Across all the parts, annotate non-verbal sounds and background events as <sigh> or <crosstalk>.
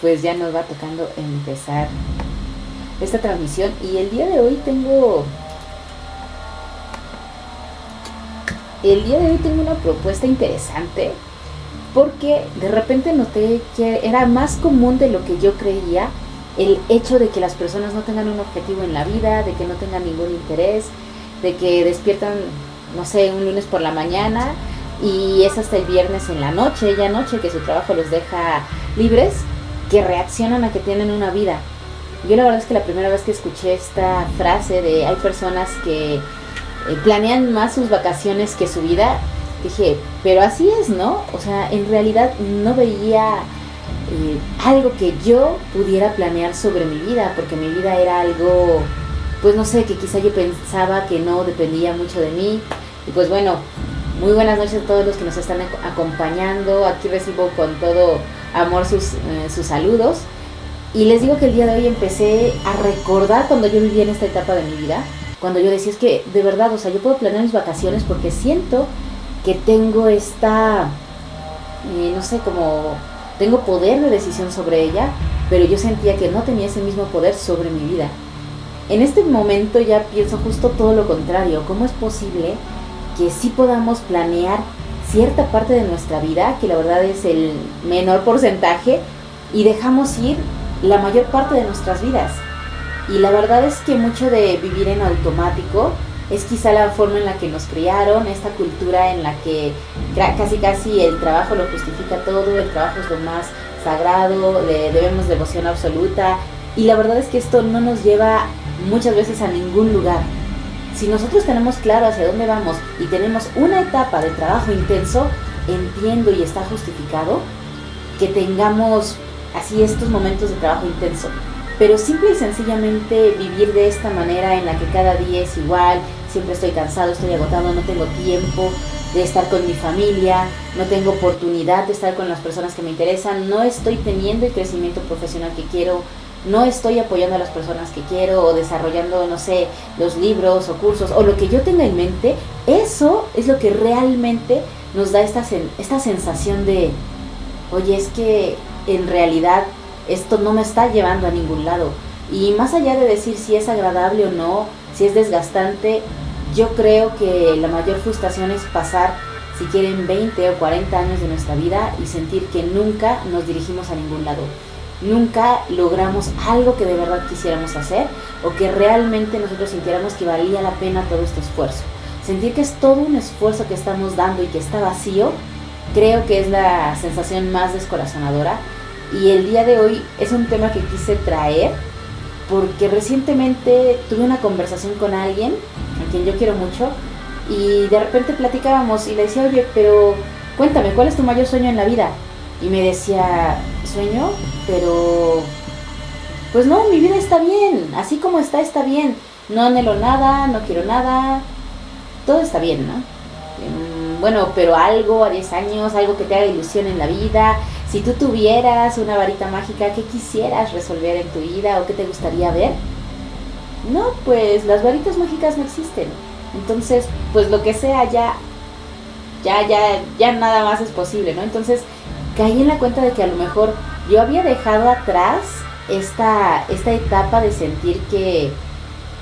pues ya nos va tocando empezar esta transmisión. Y el día de hoy tengo el día de hoy tengo una propuesta interesante porque de repente noté que era más común de lo que yo creía el hecho de que las personas no tengan un objetivo en la vida, de que no tengan ningún interés, de que despiertan, no sé, un lunes por la mañana y es hasta el viernes en la noche, ya noche, que su trabajo los deja libres, que reaccionan a que tienen una vida. Yo la verdad es que la primera vez que escuché esta frase de hay personas que eh, planean más sus vacaciones que su vida, dije, pero así es, ¿no? O sea, en realidad no veía eh, algo que yo pudiera planear sobre mi vida, porque mi vida era algo, pues no sé, que quizá yo pensaba que no dependía mucho de mí. Y pues bueno, muy buenas noches a todos los que nos están acompañando. Aquí recibo con todo amor sus, eh, sus saludos. Y les digo que el día de hoy empecé a recordar cuando yo vivía en esta etapa de mi vida, cuando yo decía es que de verdad, o sea, yo puedo planear mis vacaciones porque siento que tengo esta, eh, no sé, como tengo poder de decisión sobre ella, pero yo sentía que no tenía ese mismo poder sobre mi vida. En este momento ya pienso justo todo lo contrario. ¿Cómo es posible que sí podamos planear cierta parte de nuestra vida, que la verdad es el menor porcentaje, y dejamos ir la mayor parte de nuestras vidas? Y la verdad es que mucho de vivir en automático es quizá la forma en la que nos criaron, esta cultura en la que casi casi el trabajo lo justifica todo, el trabajo es lo más sagrado, le debemos devoción absoluta. Y la verdad es que esto no nos lleva muchas veces a ningún lugar. Si nosotros tenemos claro hacia dónde vamos y tenemos una etapa de trabajo intenso, entiendo y está justificado que tengamos así estos momentos de trabajo intenso. Pero simple y sencillamente vivir de esta manera en la que cada día es igual, siempre estoy cansado, estoy agotado, no tengo tiempo de estar con mi familia, no tengo oportunidad de estar con las personas que me interesan, no estoy teniendo el crecimiento profesional que quiero, no estoy apoyando a las personas que quiero o desarrollando, no sé, los libros o cursos o lo que yo tenga en mente, eso es lo que realmente nos da esta, esta sensación de, oye, es que en realidad esto no me está llevando a ningún lado. Y más allá de decir si es agradable o no, si es desgastante, yo creo que la mayor frustración es pasar, si quieren, 20 o 40 años de nuestra vida y sentir que nunca nos dirigimos a ningún lado nunca logramos algo que de verdad quisiéramos hacer o que realmente nosotros sintiéramos que valía la pena todo este esfuerzo. Sentir que es todo un esfuerzo que estamos dando y que está vacío, creo que es la sensación más descorazonadora. Y el día de hoy es un tema que quise traer porque recientemente tuve una conversación con alguien, a quien yo quiero mucho, y de repente platicábamos y le decía, oye, pero cuéntame, ¿cuál es tu mayor sueño en la vida? Y me decía, sueño, pero pues no, mi vida está bien, así como está, está bien. No anhelo nada, no quiero nada, todo está bien, ¿no? Mm, bueno, pero algo a 10 años, algo que te haga ilusión en la vida. Si tú tuvieras una varita mágica, ¿qué quisieras resolver en tu vida o qué te gustaría ver? No, pues las varitas mágicas no existen. Entonces, pues lo que sea ya, ya, ya, ya nada más es posible, ¿no? Entonces, caí en la cuenta de que a lo mejor yo había dejado atrás esta, esta etapa de sentir que,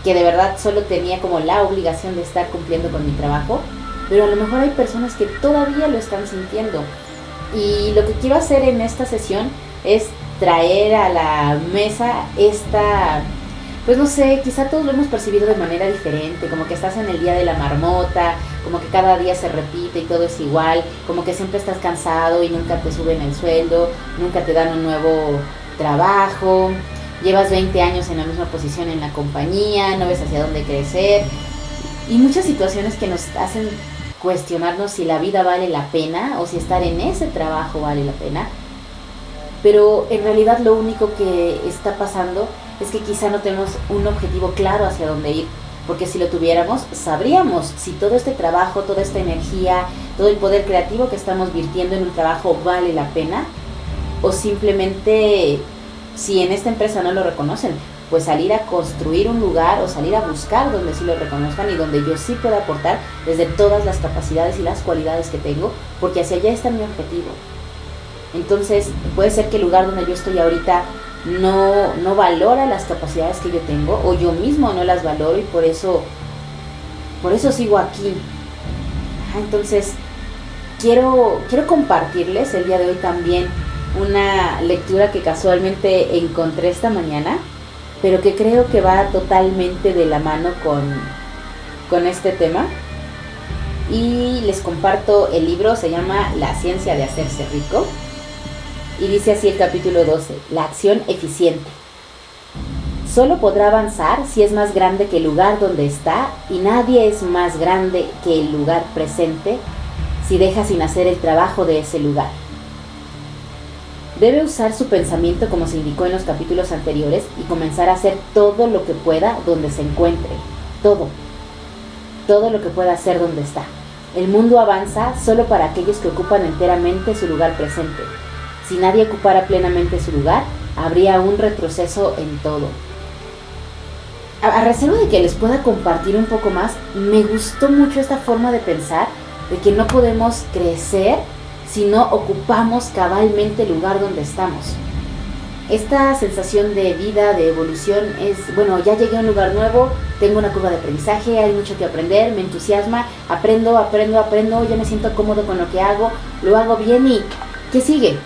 que de verdad solo tenía como la obligación de estar cumpliendo con mi trabajo, pero a lo mejor hay personas que todavía lo están sintiendo. Y lo que quiero hacer en esta sesión es traer a la mesa esta pues no sé, quizá todos lo hemos percibido de manera diferente, como que estás en el día de la marmota, como que cada día se repite y todo es igual, como que siempre estás cansado y nunca te suben el sueldo, nunca te dan un nuevo trabajo, llevas 20 años en la misma posición en la compañía, no ves hacia dónde crecer y muchas situaciones que nos hacen cuestionarnos si la vida vale la pena o si estar en ese trabajo vale la pena. Pero en realidad lo único que está pasando es que quizá no tenemos un objetivo claro hacia dónde ir, porque si lo tuviéramos, sabríamos si todo este trabajo, toda esta energía, todo el poder creativo que estamos virtiendo en un trabajo vale la pena, o simplemente si en esta empresa no lo reconocen, pues salir a construir un lugar o salir a buscar donde sí lo reconozcan y donde yo sí pueda aportar desde todas las capacidades y las cualidades que tengo, porque hacia allá está mi objetivo. Entonces puede ser que el lugar donde yo estoy ahorita no, no valora las capacidades que yo tengo o yo mismo no las valoro y por eso, por eso sigo aquí. Entonces, quiero, quiero compartirles el día de hoy también una lectura que casualmente encontré esta mañana, pero que creo que va totalmente de la mano con, con este tema. Y les comparto el libro, se llama La ciencia de hacerse rico. Y dice así el capítulo 12, la acción eficiente. Solo podrá avanzar si es más grande que el lugar donde está y nadie es más grande que el lugar presente si deja sin hacer el trabajo de ese lugar. Debe usar su pensamiento como se indicó en los capítulos anteriores y comenzar a hacer todo lo que pueda donde se encuentre. Todo. Todo lo que pueda hacer donde está. El mundo avanza solo para aquellos que ocupan enteramente su lugar presente. Si nadie ocupara plenamente su lugar, habría un retroceso en todo. A, reserva de que les pueda compartir un poco más, me gustó mucho esta forma de pensar de que no podemos crecer si no ocupamos cabalmente el lugar donde estamos. Esta sensación de vida, de evolución, es, bueno, ya llegué a un lugar nuevo, tengo una curva de aprendizaje, hay mucho que aprender, me entusiasma, aprendo, aprendo, aprendo, ya me siento cómodo con lo que hago, lo hago bien y ¿qué sigue?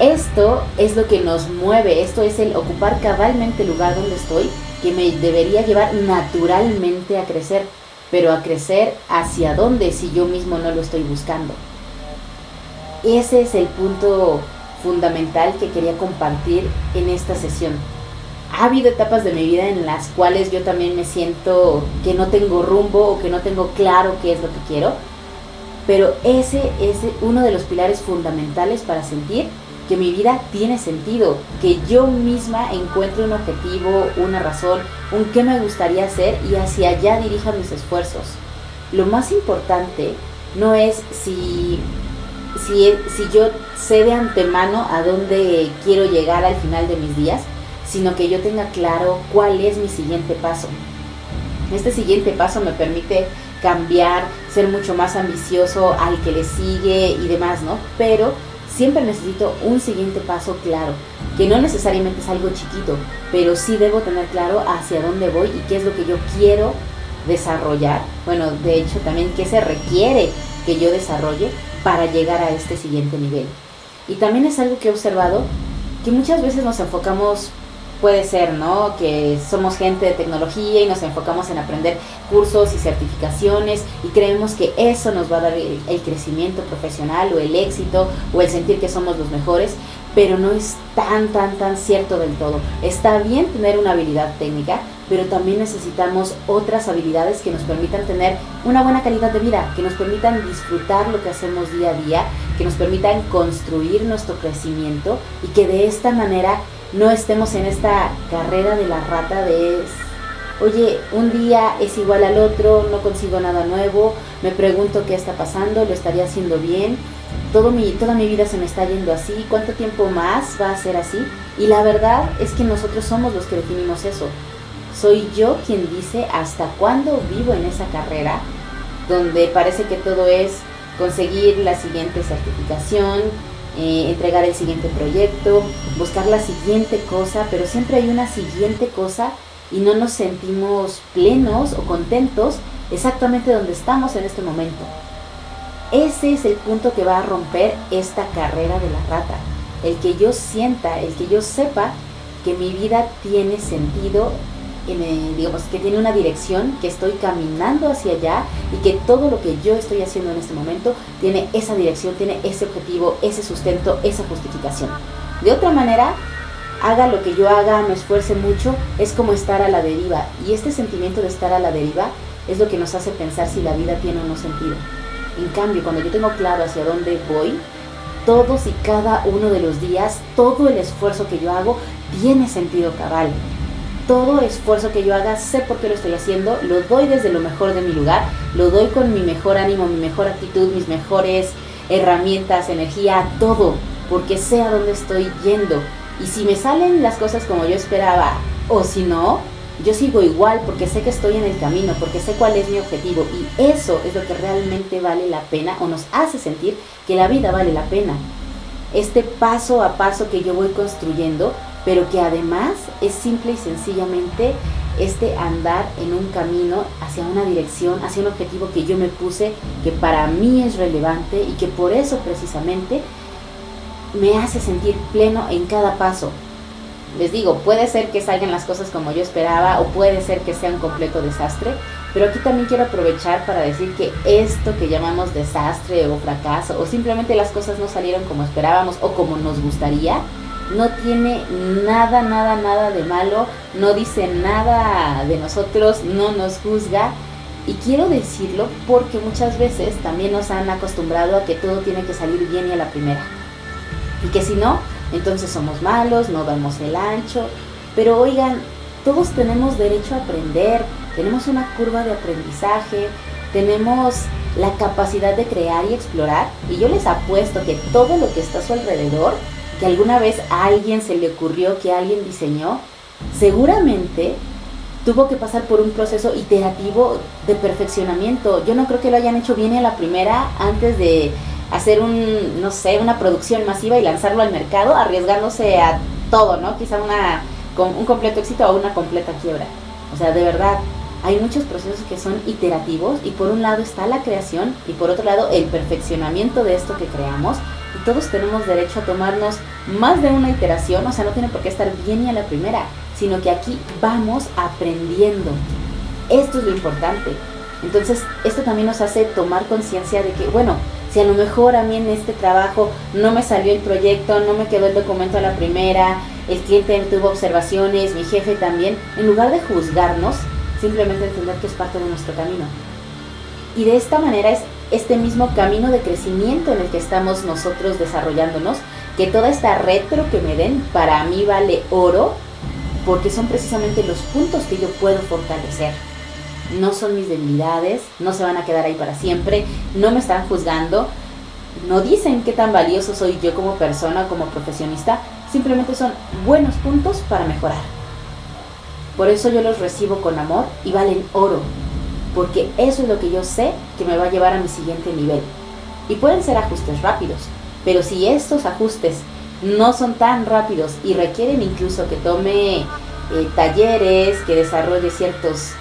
Esto es lo que nos mueve, esto es el ocupar cabalmente el lugar donde estoy, que me debería llevar naturalmente a crecer, pero a crecer hacia dónde si yo mismo no lo estoy buscando. Ese es el punto fundamental que quería compartir en esta sesión. Ha habido etapas de mi vida en las cuales yo también me siento que no tengo rumbo o que no tengo claro qué es lo que quiero, pero ese es uno de los pilares fundamentales para sentir que mi vida tiene sentido, que yo misma encuentre un objetivo, una razón, un qué me gustaría hacer y hacia allá dirija mis esfuerzos. Lo más importante no es si si, si yo sé de antemano a dónde quiero llegar al final de mis días, sino que yo tenga claro cuál es mi siguiente paso. Este siguiente paso me permite cambiar, ser mucho más ambicioso al que le sigue y demás, ¿no? Pero siempre necesito un siguiente paso claro, que no necesariamente es algo chiquito, pero sí debo tener claro hacia dónde voy y qué es lo que yo quiero desarrollar. Bueno, de hecho también qué se requiere que yo desarrolle para llegar a este siguiente nivel. Y también es algo que he observado que muchas veces nos enfocamos, puede ser, ¿no? Que somos gente de tecnología y nos enfocamos en aprender cursos y certificaciones y creemos que eso nos va a dar el, crecimiento profesional o el éxito o el sentir que somos los mejores, pero no es tan, tan, tan cierto del todo. Está bien tener una habilidad técnica, pero también necesitamos otras habilidades que nos permitan tener una buena calidad de vida, que nos permitan disfrutar lo que hacemos día a día, que nos permitan construir nuestro crecimiento y que de esta manera no estemos en esta carrera de la rata de oye, un día es igual al otro, no consigo nada nuevo, me pregunto qué está pasando, lo estaría haciendo bien, todo mi, toda mi vida se me está yendo así, ¿cuánto tiempo más va a ser así? Y la verdad es que nosotros somos los que definimos eso. Soy yo quien dice hasta cuándo vivo en esa carrera, donde parece que todo es conseguir la siguiente certificación, entregar el siguiente proyecto, buscar la siguiente cosa, pero siempre hay una siguiente cosa y no nos sentimos plenos o contentos exactamente donde estamos en este momento. Ese es el punto que va a romper esta carrera de la rata. El que yo sienta, el que yo sepa que mi vida tiene sentido digamos, que tiene una dirección, que estoy caminando hacia allá y que todo lo que yo estoy haciendo en este momento tiene esa dirección, tiene ese objetivo, ese sustento, esa justificación. De otra manera, haga lo que yo haga, me esfuerce mucho, es como estar a la deriva. Y este sentimiento de estar a la deriva es lo que nos hace pensar si la vida tiene o no sentido. En cambio, cuando yo tengo claro hacia dónde voy, todos y cada uno de los días, todo el esfuerzo que yo hago tiene sentido cabal todo esfuerzo que yo haga, sé por qué lo estoy haciendo, lo doy desde lo mejor de mi lugar, lo doy con mi mejor ánimo, mi mejor actitud, mis mejores herramientas, energía, todo, porque sé a dónde estoy yendo. Y si me salen las cosas como yo esperaba, o si no, yo sigo igual porque sé que estoy en el camino, porque sé cuál es mi objetivo y eso es lo que realmente vale la pena o nos hace sentir que la vida vale la pena. este paso a paso que yo voy construyendo, pero que además es simple y sencillamente este andar en un camino hacia una dirección, hacia un objetivo que yo me puse, que para mí es relevante y que por eso precisamente me hace sentir pleno en cada paso. Les digo, puede ser que salgan las cosas como yo esperaba o puede ser que sea un completo desastre, pero aquí también quiero aprovechar para decir que esto que llamamos desastre o fracaso o simplemente las cosas no salieron como esperábamos o como nos gustaría, no tiene nada, nada, nada de malo, no dice nada de nosotros, no nos juzga. Y quiero decirlo porque muchas veces también nos han acostumbrado a que todo tiene que salir bien y a la primera. Y que si no, entonces somos malos, no damos el ancho. Pero oigan, todos tenemos derecho a aprender, tenemos una curva de aprendizaje, tenemos la capacidad de crear y explorar. Y yo les apuesto que todo lo que está a su alrededor, que alguna vez a alguien se le ocurrió, que alguien diseñó, seguramente tuvo que pasar por un proceso iterativo de perfeccionamiento. Yo no creo que lo hayan hecho bien a la primera antes de hacer un, no sé, una producción masiva y lanzarlo al mercado, arriesgándose a todo, ¿no? Quizá una, un completo éxito o una completa quiebra. O sea, de verdad, hay muchos procesos que son iterativos y por un lado está la creación y por otro lado el perfeccionamiento de esto que creamos y todos tenemos derecho a tomarnos más de una iteración, o sea, no tiene por qué estar bien ni a la primera, sino que aquí vamos aprendiendo. Esto es lo importante. Entonces, esto también nos hace tomar conciencia de que, bueno, si a lo mejor a mí en este trabajo no me salió el proyecto, no me quedó el documento a la primera, el cliente tuvo observaciones, mi jefe también, en lugar de juzgarnos, simplemente entender que es parte de nuestro camino. Y de esta manera es este mismo camino de crecimiento en el que estamos nosotros desarrollándonos, que toda esta retro que me den para mí vale oro, porque son precisamente los puntos que yo puedo fortalecer. No son mis debilidades, no se van a quedar ahí para siempre, no me están juzgando, no dicen qué tan valioso soy yo como persona, como profesionista, simplemente son buenos puntos para mejorar. Por eso yo los recibo con amor y valen oro, porque eso es lo que yo sé que me va a llevar a mi siguiente nivel. Y pueden ser ajustes rápidos, pero si estos ajustes no son tan rápidos y requieren incluso que tome eh, talleres, que desarrolle ciertos,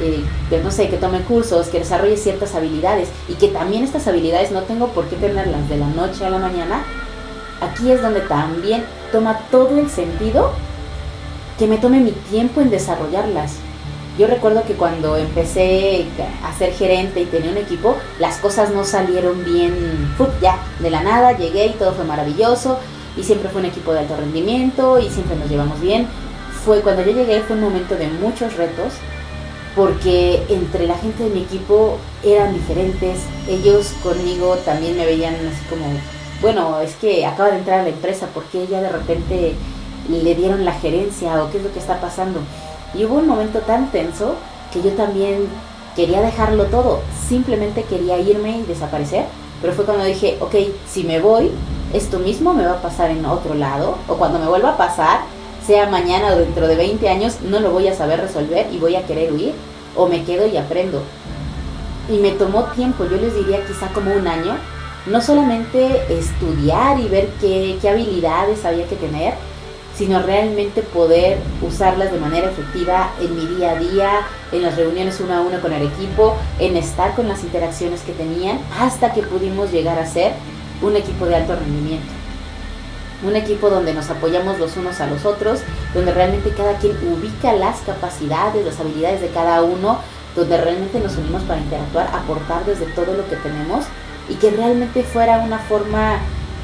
eh, no sé, que tome cursos, que desarrolle ciertas habilidades y que también estas habilidades no tengo por qué tenerlas de la noche a la mañana, aquí es donde también toma todo el sentido que me tome mi tiempo en desarrollarlas. Yo recuerdo que cuando empecé a ser gerente y tenía un equipo, las cosas no salieron bien, ya, de la nada, llegué y todo fue maravilloso y siempre fue un equipo de alto rendimiento y siempre nos llevamos bien. Fue cuando yo llegué fue un momento de muchos retos porque entre la gente de mi equipo eran diferentes, ellos conmigo también me veían así como, bueno, es que acaba de entrar a la empresa, porque ella de repente le dieron la gerencia o qué es lo que está pasando. Y hubo un momento tan tenso que yo también quería dejarlo todo, simplemente quería irme y desaparecer, pero fue cuando dije, ok, si me voy, esto mismo me va a pasar en otro lado, o cuando me vuelva a pasar, sea mañana o dentro de 20 años, no lo voy a saber resolver y voy a querer huir, o me quedo y aprendo. Y me tomó tiempo, yo les diría quizá como un año, no solamente estudiar y ver qué, qué habilidades había que tener, sino realmente poder usarlas de manera efectiva en mi día a día, en las reuniones uno a uno con el equipo, en estar con las interacciones que tenían, hasta que pudimos llegar a ser un equipo de alto rendimiento. Un equipo donde nos apoyamos los unos a los otros, donde realmente cada quien ubica las capacidades, las habilidades de cada uno, donde realmente nos unimos para interactuar, aportar desde todo lo que tenemos y que realmente fuera una forma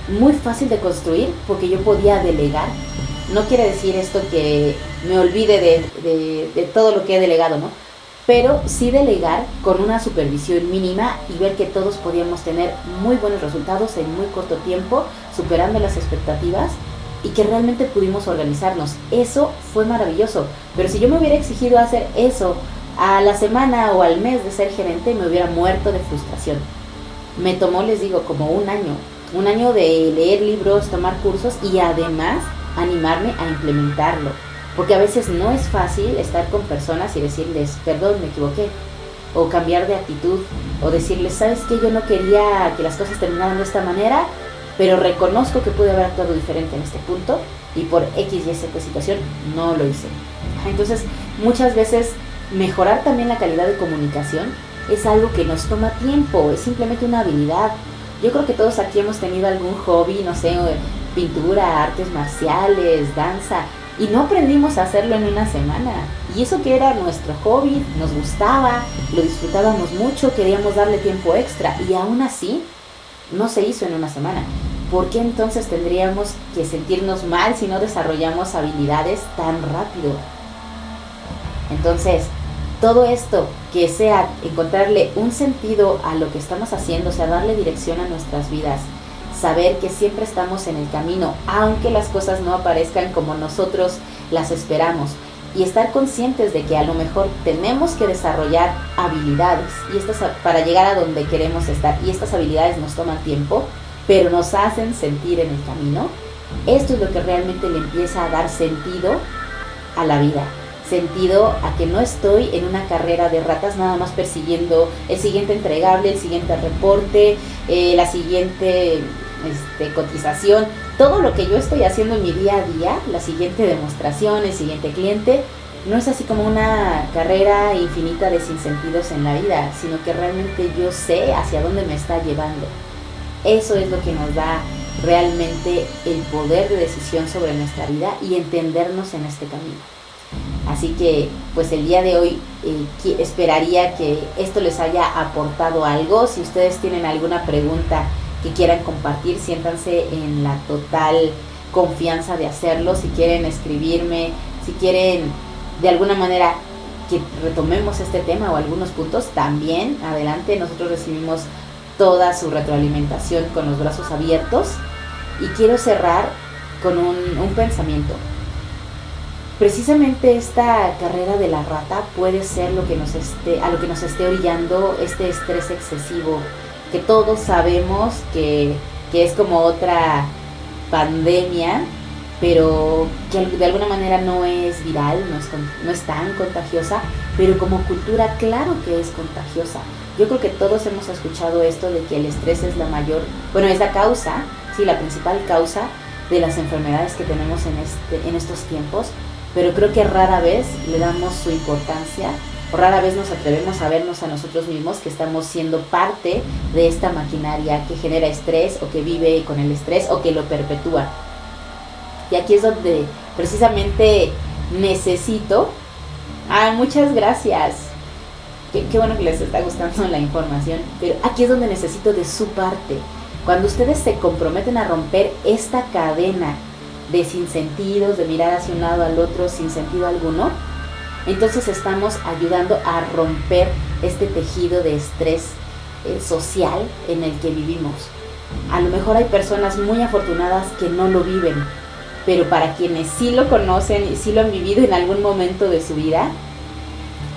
muy fácil de construir porque yo podía delegar no quiere decir esto que me olvide de, todo lo que he delegado, ¿no? Pero sí delegar con una supervisión mínima y ver que todos podíamos tener muy buenos resultados en muy corto tiempo, superando las expectativas y que realmente pudimos organizarnos. Eso fue maravilloso. Pero si yo me hubiera exigido hacer eso a la semana o al mes de ser gerente, me hubiera muerto de frustración. Me tomó, les digo, como un año. Un año de leer libros, tomar cursos y además animarme a implementarlo. Porque a veces no es fácil estar con personas y decirles, perdón, me equivoqué. O cambiar de actitud. O decirles, ¿sabes qué? Yo no quería que las cosas terminaran de esta manera, pero reconozco que pude haber actuado diferente en este punto y por X y Z situación no lo hice. Entonces, muchas veces mejorar también la calidad de comunicación es algo que nos toma tiempo, es simplemente una habilidad. Yo creo que todos aquí hemos tenido algún hobby, no sé, pintura, artes marciales, danza, y no aprendimos a hacerlo en una semana. Y eso que era nuestro hobby, nos gustaba, lo disfrutábamos mucho, queríamos darle tiempo extra, y aún así no se hizo en una semana. ¿Por qué entonces tendríamos que sentirnos mal si no desarrollamos habilidades tan rápido? Entonces, todo esto que sea encontrarle un sentido a lo que estamos haciendo, o sea, darle dirección a nuestras vidas, saber que siempre estamos en el camino, aunque las cosas no aparezcan como nosotros las esperamos, y estar conscientes de que a lo mejor tenemos que desarrollar habilidades y estas para llegar a donde queremos estar y estas habilidades nos toman tiempo, pero nos hacen sentir en el camino. Esto es lo que realmente le empieza a dar sentido a la vida sentido a que no estoy en una carrera de ratas nada más persiguiendo el siguiente entregable, el siguiente reporte, eh, la siguiente este, cotización, todo lo que yo estoy haciendo en mi día a día, la siguiente demostración, el siguiente cliente, no es así como una carrera infinita de sinsentidos en la vida, sino que realmente yo sé hacia dónde me está llevando. Eso es lo que nos da realmente el poder de decisión sobre nuestra vida y entendernos en este camino. Así que pues el día de hoy eh, esperaría que esto les haya aportado algo. Si ustedes tienen alguna pregunta que quieran compartir, siéntanse en la total confianza de hacerlo. Si quieren escribirme, si quieren de alguna manera que retomemos este tema o algunos puntos, también adelante. Nosotros recibimos toda su retroalimentación con los brazos abiertos. Y quiero cerrar con un, un pensamiento precisamente esta carrera de la rata puede ser lo que nos esté, a lo que nos esté orillando este estrés excesivo, que todos sabemos que, es como otra pandemia, pero que de alguna manera no es viral, no es, no es tan contagiosa, pero como cultura claro que es contagiosa. Yo creo que todos hemos escuchado esto de que el estrés es la mayor, bueno, es la causa, sí, la principal causa de las enfermedades que tenemos en, este, en estos tiempos, pero creo que rara vez le damos su importancia rara vez nos atrevemos a vernos a nosotros mismos que estamos siendo parte de esta maquinaria que genera estrés o que vive con el estrés o que lo perpetúa. Y aquí es donde precisamente necesito... Ah, muchas gracias. Qué, qué bueno que les está gustando la información. Pero aquí es donde necesito de su parte. Cuando ustedes se comprometen a romper esta cadena de sinsentidos, de mirar hacia un lado al otro sin sentido alguno, entonces estamos ayudando a romper este tejido de estrés eh, social en el que vivimos. A lo mejor hay personas muy afortunadas que no lo viven, pero para quienes sí lo conocen y sí lo han vivido en algún momento de su vida,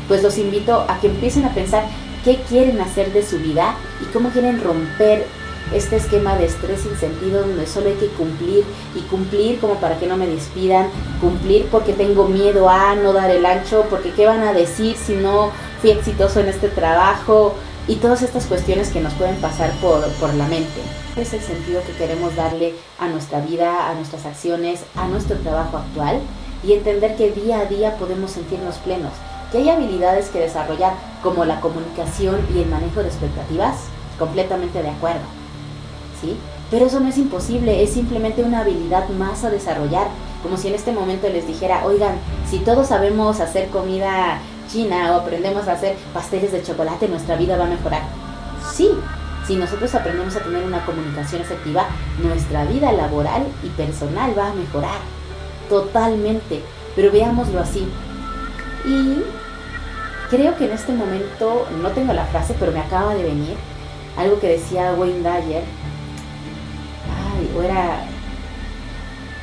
pues los invito a que empiecen a pensar qué quieren hacer de su vida y cómo quieren romper este esquema de estrés sin sentido donde solo hay que cumplir y cumplir como para que no me despidan, cumplir porque tengo miedo a no dar el ancho, porque qué van a decir si no fui exitoso en este trabajo y todas estas cuestiones que nos pueden pasar por, por la mente. Es el sentido que queremos darle a nuestra vida, a nuestras acciones, a nuestro trabajo actual y entender que día a día podemos sentirnos plenos, que hay habilidades que desarrollar como la comunicación y el manejo de expectativas, completamente de acuerdo pero eso no es imposible, es simplemente una habilidad más a desarrollar. Como si en este momento les dijera, oigan, si todos sabemos hacer comida china o aprendemos a hacer pasteles de chocolate, nuestra vida va a mejorar. Sí, si nosotros aprendemos a tener una comunicación efectiva, nuestra vida laboral y personal va a mejorar. Totalmente. Pero veámoslo así. Y creo que en este momento, no tengo la frase, pero me acaba de venir algo que decía Wayne Dyer, o era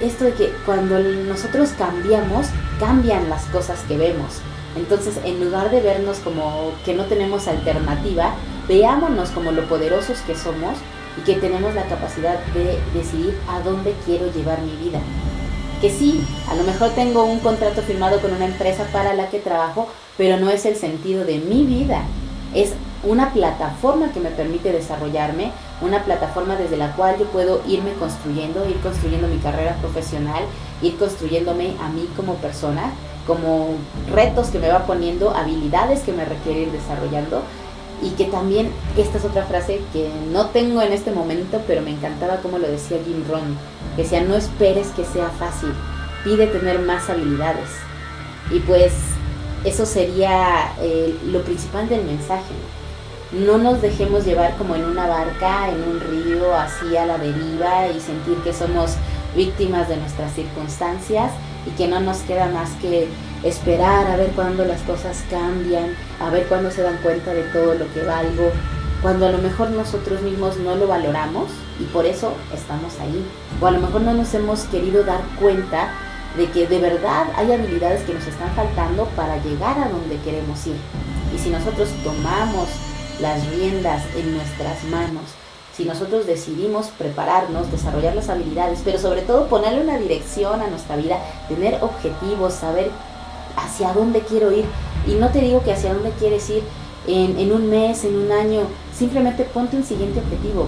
esto de que cuando nosotros cambiamos, cambian las cosas que vemos. Entonces, en lugar de vernos como que no tenemos alternativa, veámonos como lo poderosos que somos y que tenemos la capacidad de decidir a dónde quiero llevar mi vida. Que sí, a lo mejor tengo un contrato firmado con una empresa para la que trabajo, pero no es el sentido de mi vida. Es una plataforma que me permite desarrollarme, una plataforma desde la cual yo puedo irme construyendo, ir construyendo mi carrera profesional, ir construyéndome a mí como persona, como retos que me va poniendo, habilidades que me requiere ir desarrollando y que también, esta es otra frase que no tengo en este momento, pero me encantaba como lo decía Jim Rohn, que decía, no esperes que sea fácil, pide tener más habilidades. Y pues eso sería eh, lo principal del mensaje. Nos dejemos llevar como en una barca, en un río, así a la deriva y sentir que somos víctimas de nuestras circunstancias y que no nos queda más que esperar a ver cuándo las cosas cambian, a ver cuándo se dan cuenta de todo lo que valgo, cuando a lo mejor nosotros mismos no lo valoramos y por eso estamos ahí. O a lo mejor no nos hemos querido dar cuenta de que de verdad hay habilidades que nos están faltando para llegar a donde queremos ir. Y si nosotros tomamos las riendas en nuestras manos, si nosotros decidimos prepararnos, desarrollar las habilidades, pero sobre todo ponerle una dirección a nuestra vida, tener objetivos, saber hacia dónde quiero ir. Y no te digo que hacia dónde quieres ir en, un mes, en un año, simplemente ponte un siguiente objetivo.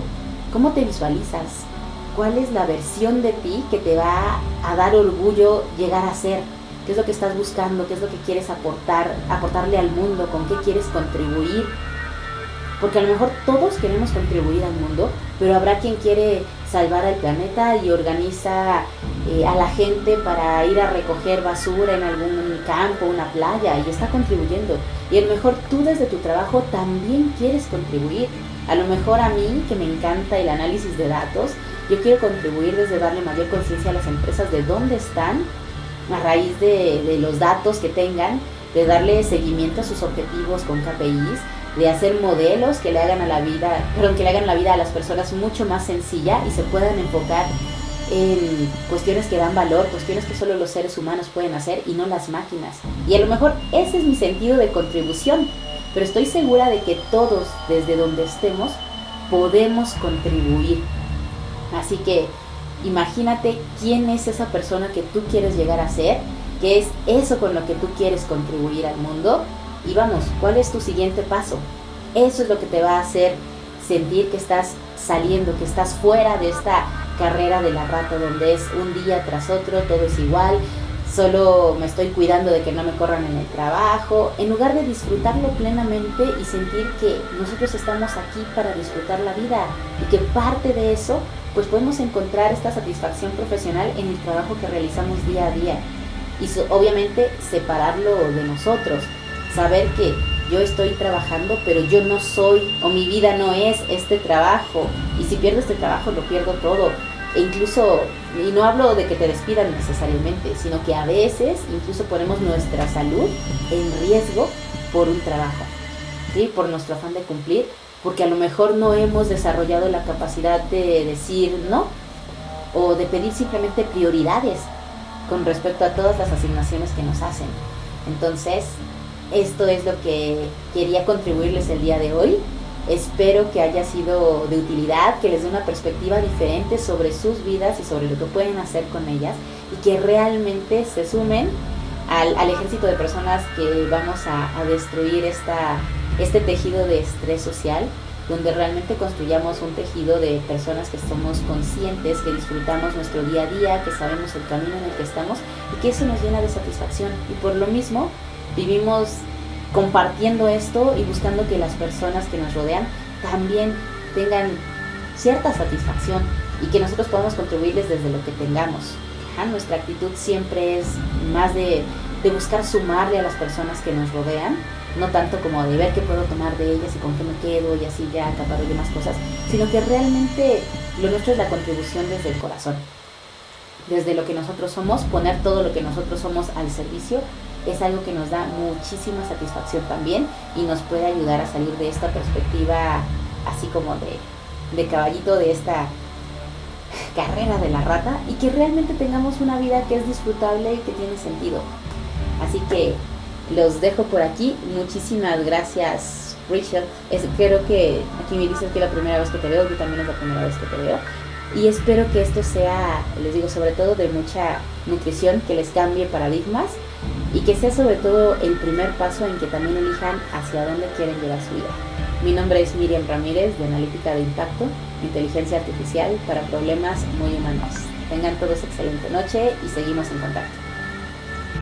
¿Cómo te visualizas? ¿Cuál es la versión de ti que te va a dar orgullo llegar a ser? ¿Qué es lo que estás buscando? ¿Qué es lo que quieres aportar, aportarle al mundo? ¿Con qué quieres contribuir? Porque a lo mejor todos queremos contribuir al mundo, pero habrá quien quiere salvar al planeta y organiza eh, a la gente para ir a recoger basura en algún campo, una playa, y está contribuyendo. Y a lo mejor tú desde tu trabajo también quieres contribuir. A lo mejor a mí, que me encanta el análisis de datos, yo quiero contribuir desde darle mayor conciencia a las empresas de dónde están a raíz de, de los datos que tengan, de darle seguimiento a sus objetivos con KPIs de hacer modelos que le hagan a la vida, perdón, que le hagan la vida a las personas mucho más sencilla y se puedan enfocar en cuestiones que dan valor, cuestiones que solo los seres humanos pueden hacer y no las máquinas. Y a lo mejor ese es mi sentido de contribución, pero estoy segura de que todos, desde donde estemos, podemos contribuir. Así que imagínate quién es esa persona que tú quieres llegar a ser, qué es eso con lo que tú quieres contribuir al mundo y vamos, ¿cuál es tu siguiente paso? Eso es lo que te va a hacer sentir que estás saliendo, que estás fuera de esta carrera de la rata donde es un día tras otro, todo es igual, solo me estoy cuidando de que no me corran en el trabajo, en lugar de disfrutarlo plenamente y sentir que nosotros estamos aquí para disfrutar la vida y que parte de eso, pues podemos encontrar esta satisfacción profesional en el trabajo que realizamos día a día y obviamente separarlo de nosotros saber que yo estoy trabajando, pero yo no soy o mi vida no es este trabajo. Y si pierdo este trabajo, lo pierdo todo. E incluso, y no hablo de que te despidan necesariamente, sino que a veces incluso ponemos nuestra salud en riesgo por un trabajo, ¿sí? por nuestro afán de cumplir, porque a lo mejor no hemos desarrollado la capacidad de decir no o de pedir simplemente prioridades con respecto a todas las asignaciones que nos hacen. Entonces, esto es lo que quería contribuirles el día de hoy. Espero que haya sido de utilidad, que les dé una perspectiva diferente sobre sus vidas y sobre lo que pueden hacer con ellas y que realmente se sumen al, ejército de personas que vamos a, destruir esta, este tejido de estrés social, donde realmente construyamos un tejido de personas que somos conscientes, que disfrutamos nuestro día a día, que sabemos el camino en el que estamos y que eso nos llena de satisfacción. Y por lo mismo, vivimos compartiendo esto y buscando que las personas que nos rodean también tengan cierta satisfacción y que nosotros podamos contribuirles desde lo que tengamos. nuestra actitud siempre es más de, buscar sumarle a las personas que nos rodean, no tanto como de ver qué puedo tomar de ellas y con qué me quedo y así ya acabar de más cosas, sino que realmente lo nuestro es la contribución desde el corazón, desde lo que nosotros somos, poner todo lo que nosotros somos al servicio es algo que nos da muchísima satisfacción también y nos puede ayudar a salir de esta perspectiva así como de, de caballito de esta <laughs> carrera de la rata y que realmente tengamos una vida que es disfrutable y que tiene sentido. Así que los dejo por aquí. Muchísimas gracias, Richard. creo que aquí me dices que es la primera vez que te veo, yo también es la primera vez que te veo. Y espero que esto sea, les digo, sobre todo de mucha nutrición, que les cambie paradigmas y que sea sobre todo el primer paso en que también elijan hacia dónde quieren llevar su vida. Mi nombre es Miriam Ramírez de Analítica de Impacto inteligencia artificial para problemas muy humanos. Tengan todos excelente noche y seguimos en contacto.